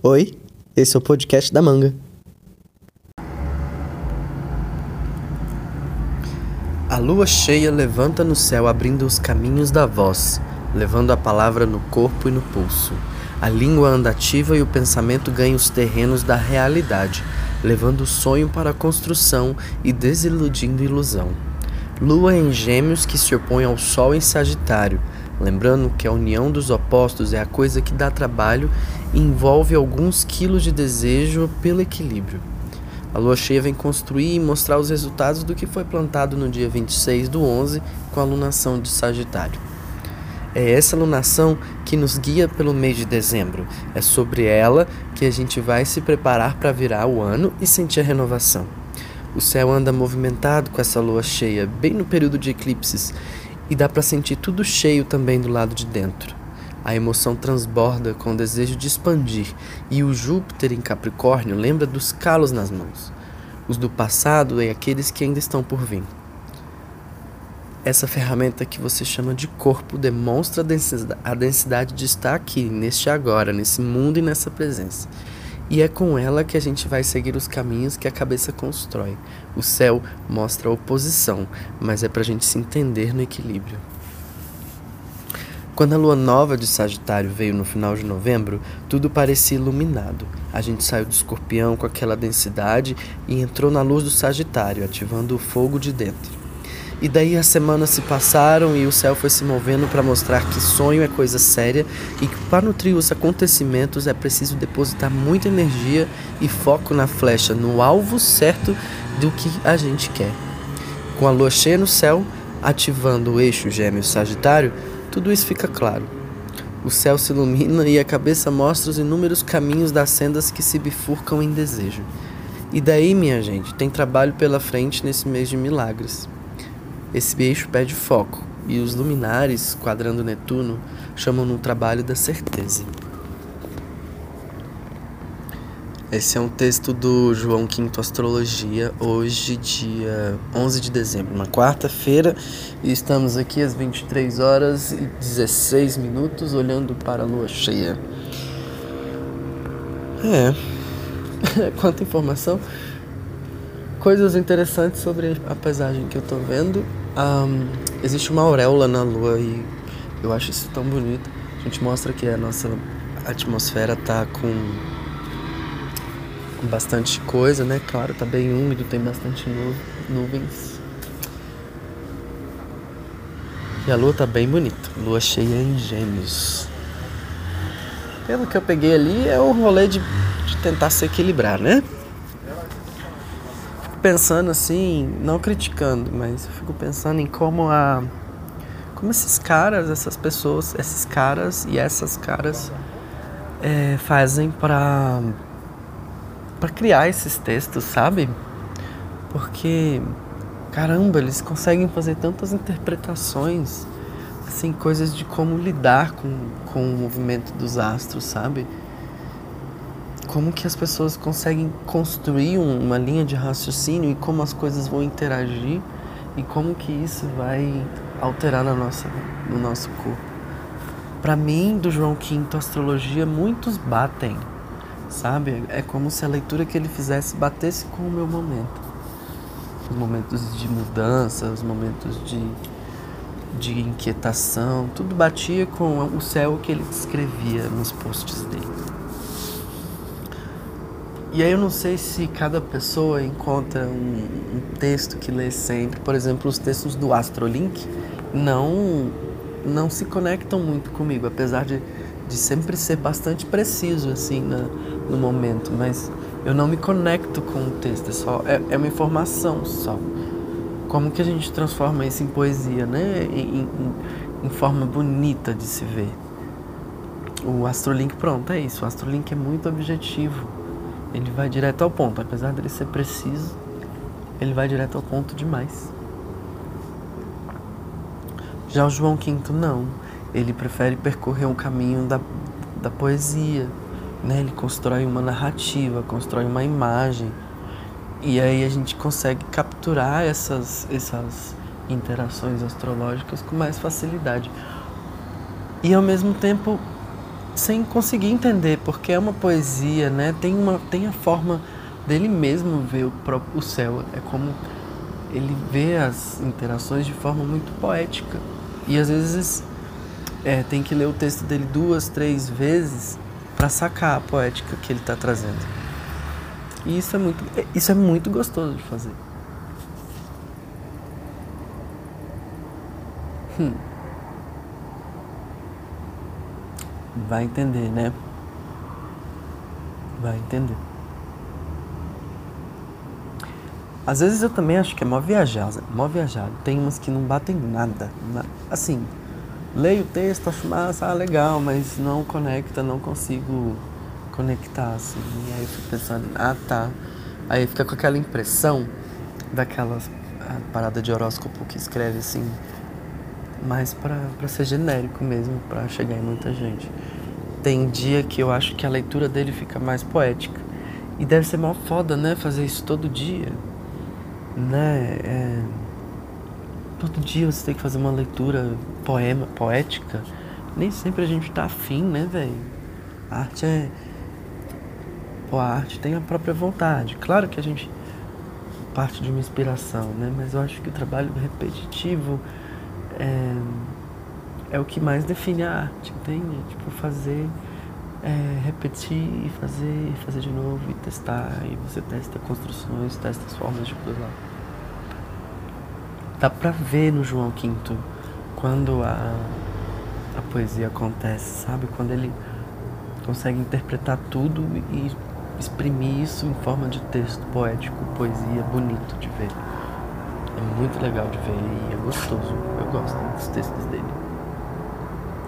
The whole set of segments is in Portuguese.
Oi, esse é o podcast da Manga. A lua cheia levanta no céu, abrindo os caminhos da voz, levando a palavra no corpo e no pulso. A língua anda ativa e o pensamento ganha os terrenos da realidade, levando o sonho para a construção e desiludindo ilusão. Lua em Gêmeos que se opõe ao Sol em Sagitário, lembrando que a união dos opostos é a coisa que dá trabalho e envolve alguns quilos de desejo pelo equilíbrio. A lua cheia vem construir e mostrar os resultados do que foi plantado no dia 26 do 11 com a lunação de Sagitário. É essa lunação que nos guia pelo mês de dezembro. É sobre ela que a gente vai se preparar para virar o ano e sentir a renovação. O céu anda movimentado com essa lua cheia, bem no período de eclipses, e dá para sentir tudo cheio também do lado de dentro. A emoção transborda com o desejo de expandir, e o Júpiter em Capricórnio lembra dos calos nas mãos, os do passado e aqueles que ainda estão por vir. Essa ferramenta que você chama de corpo demonstra a densidade de estar aqui, neste agora, nesse mundo e nessa presença. E é com ela que a gente vai seguir os caminhos que a cabeça constrói. O céu mostra a oposição, mas é para a gente se entender no equilíbrio. Quando a lua nova de Sagitário veio no final de novembro, tudo parecia iluminado. A gente saiu do escorpião com aquela densidade e entrou na luz do Sagitário, ativando o fogo de dentro. E daí as semanas se passaram e o céu foi se movendo para mostrar que sonho é coisa séria e que para nutrir os acontecimentos é preciso depositar muita energia e foco na flecha, no alvo certo do que a gente quer. Com a lua cheia no céu, ativando o eixo Gêmeos-Sagitário, tudo isso fica claro. O céu se ilumina e a cabeça mostra os inúmeros caminhos das sendas que se bifurcam em desejo. E daí, minha gente, tem trabalho pela frente nesse mês de milagres. Esse eixo pede foco, e os luminares, quadrando Netuno, chamam no trabalho da certeza. Esse é um texto do João Quinto Astrologia, hoje, dia 11 de dezembro, uma quarta-feira, e estamos aqui às 23 horas e 16 minutos, olhando para a lua cheia. É, quanta informação coisas interessantes sobre a paisagem que eu tô vendo. Um, existe uma auréola na lua e eu acho isso tão bonito. A gente mostra que a nossa atmosfera tá com, bastante coisa, né? Claro, tá bem úmido, tem bastante nu nuvens. E a lua tá bem bonita. Lua cheia em gêmeos. Pelo que eu peguei ali, é o rolê de, de tentar se equilibrar, né? Pensando assim, não criticando, mas eu fico pensando em como a como esses caras, essas pessoas, esses caras e essas caras é, fazem para para criar esses textos, sabe? Porque caramba, eles conseguem fazer tantas interpretações, assim, coisas de como lidar com, com o movimento dos astros, sabe? Como que as pessoas conseguem construir uma linha de raciocínio e como as coisas vão interagir e como que isso vai alterar na nossa, no nosso corpo. Para mim, do João Quinto Astrologia, muitos batem, sabe? É como se a leitura que ele fizesse batesse com o meu momento. Os momentos de mudança, os momentos de, de inquietação, tudo batia com o céu que ele descrevia nos posts dele. E aí eu não sei se cada pessoa encontra um, um, texto que lê sempre. Por exemplo, os textos do Astrolink não não se conectam muito comigo, apesar de, de sempre ser bastante preciso assim na, no momento, mas eu não me conecto com o texto, é só é, é uma informação só. Como que a gente transforma isso em poesia, né? Em, em, em forma bonita de se ver. O Astrolink, pronto, é isso. O Astrolink é muito objetivo ele vai direto ao ponto, apesar dele ser preciso, ele vai direto ao ponto demais. Já o João V não, ele prefere percorrer um caminho da, da poesia, né? Ele constrói uma narrativa, constrói uma imagem, e aí a gente consegue capturar essas, essas interações astrológicas com mais facilidade. E ao mesmo tempo sem conseguir entender, porque é uma poesia, né? Tem, uma, tem a forma dele mesmo ver o, próprio, o céu. É como ele vê as interações de forma muito poética. E às vezes é, tem que ler o texto dele duas, três vezes para sacar a poética que ele está trazendo. E isso é muito, isso é muito gostoso de fazer. Hum. Vai entender, né? Vai entender. Às vezes eu também acho que é mó viajado, mó viajado. Tem umas que não batem nada. Assim, leio o texto, acho massa, ah, legal, mas não conecta, não consigo conectar, assim. E aí eu fico pensando, ah tá. Aí fica com aquela impressão daquela parada de horóscopo que escreve assim, mais para ser genérico mesmo, para chegar em muita gente. Tem dia que eu acho que a leitura dele fica mais poética. E deve ser mó foda, né? Fazer isso todo dia. Né? É... Todo dia você tem que fazer uma leitura poema, poética. Nem sempre a gente tá afim, né, velho? A arte é. Pô, a arte tem a própria vontade. Claro que a gente parte de uma inspiração, né? Mas eu acho que o trabalho repetitivo é, é o que mais define a arte, entende? Tipo, fazer, é, repetir e fazer, fazer de novo e testar. E você testa construções, testa as formas de coisa Dá pra ver no João Quinto quando a, a poesia acontece, sabe? Quando ele consegue interpretar tudo e exprimir isso em forma de texto poético, poesia, bonito de ver. É muito legal de ver e é gostoso. Eu gosto dos textos dele.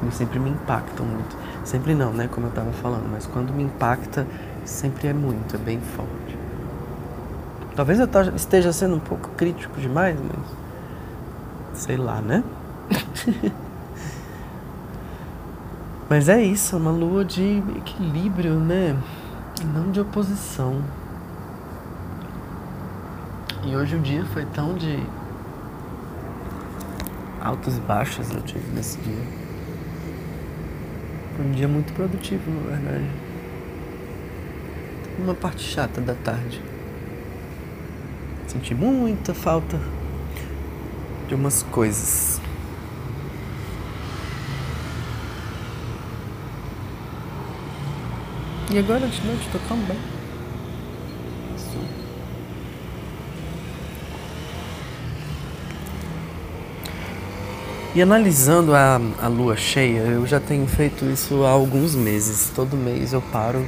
Eles sempre me impactam muito. Sempre não, né? Como eu tava falando, mas quando me impacta, sempre é muito, é bem forte. Talvez eu esteja sendo um pouco crítico demais, mas. Sei lá, né? mas é isso, é uma lua de equilíbrio, né? Não de oposição. E hoje o dia foi tão de altos e baixos eu tive nesse dia. Foi um dia muito produtivo, na verdade. Uma parte chata da tarde. Senti muita falta de umas coisas. E agora de noite tô tão bem. E analisando a, a lua cheia, eu já tenho feito isso há alguns meses. Todo mês eu paro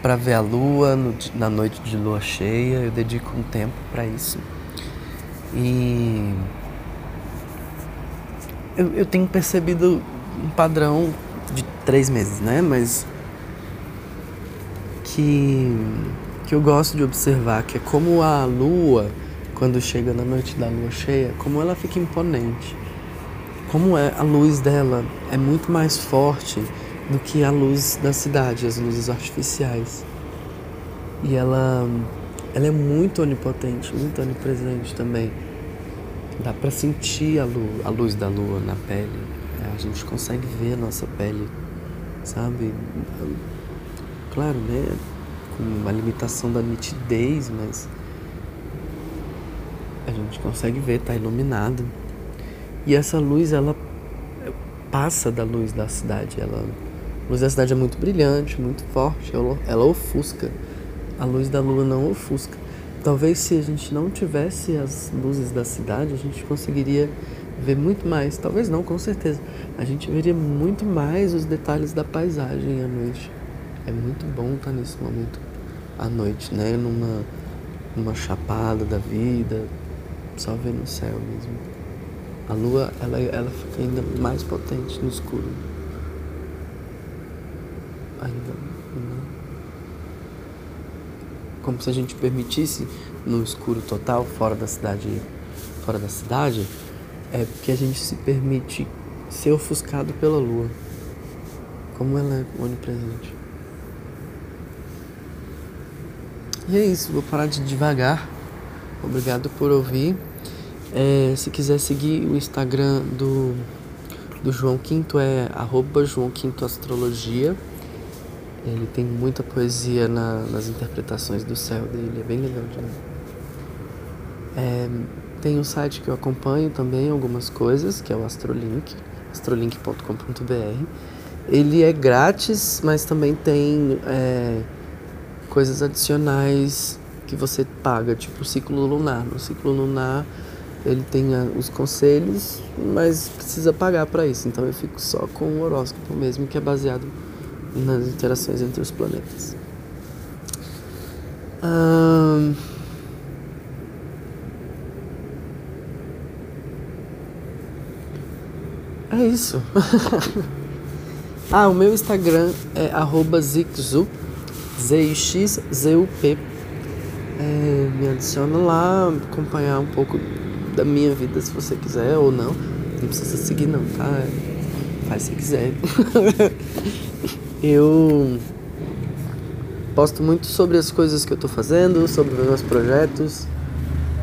para ver a lua no, na noite de lua cheia, eu dedico um tempo para isso. E eu, eu tenho percebido um padrão de três meses, né? Mas que, que eu gosto de observar, que é como a lua, quando chega na noite da lua cheia, como ela fica imponente como é a luz dela é muito mais forte do que a luz da cidade, as luzes artificiais. E ela, ela é muito onipotente, muito onipresente também. Dá para sentir a luz, a luz da lua na pele. É, a gente consegue ver a nossa pele, sabe? Claro, né? Com uma limitação da nitidez, mas a gente consegue ver, tá iluminado. E essa luz, ela passa da luz da cidade. Ela, a luz da cidade é muito brilhante, muito forte, ela, ela ofusca. A luz da lua não ofusca. Talvez se a gente não tivesse as luzes da cidade, a gente conseguiria ver muito mais. Talvez não, com certeza. A gente veria muito mais os detalhes da paisagem à noite. É muito bom estar nesse momento à noite, né? Numa, numa chapada da vida, só vendo o céu mesmo. A lua, ela, ela fica ainda mais potente no escuro. Ainda. Né? Como se a gente permitisse no escuro total, fora da cidade, fora da cidade, é porque a gente se permite ser ofuscado pela lua. Como ela é onipresente. E é isso, vou parar de devagar. Obrigado por ouvir. É, se quiser seguir o Instagram do, do João Quinto é arroba João Quinto Astrologia. Ele tem muita poesia na, nas interpretações do céu dele, é bem legal de ler. É, tem um site que eu acompanho também algumas coisas, que é o Astrolink, astrolink.com.br. Ele é grátis, mas também tem é, coisas adicionais que você paga, tipo o ciclo lunar. No ciclo lunar ele tem os conselhos, mas precisa pagar para isso. Então eu fico só com o horóscopo mesmo, que é baseado nas interações entre os planetas. É isso. ah, o meu Instagram é zixzu, Z-I-X-Z-U-P. É, me adiciona lá, acompanhar um pouco da minha vida se você quiser ou não. Não precisa seguir não, tá? Faz se quiser. eu posto muito sobre as coisas que eu tô fazendo, sobre os meus projetos.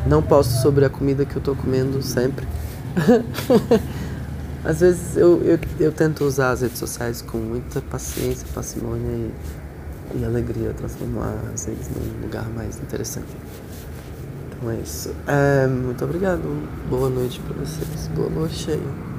Não posto sobre a comida que eu tô comendo sempre. Às vezes eu, eu, eu tento usar as redes sociais com muita paciência, parcimônia e, e alegria, transformar as redes num lugar mais interessante. Então é isso. É, muito obrigado. Boa noite para vocês. Boa noite cheia.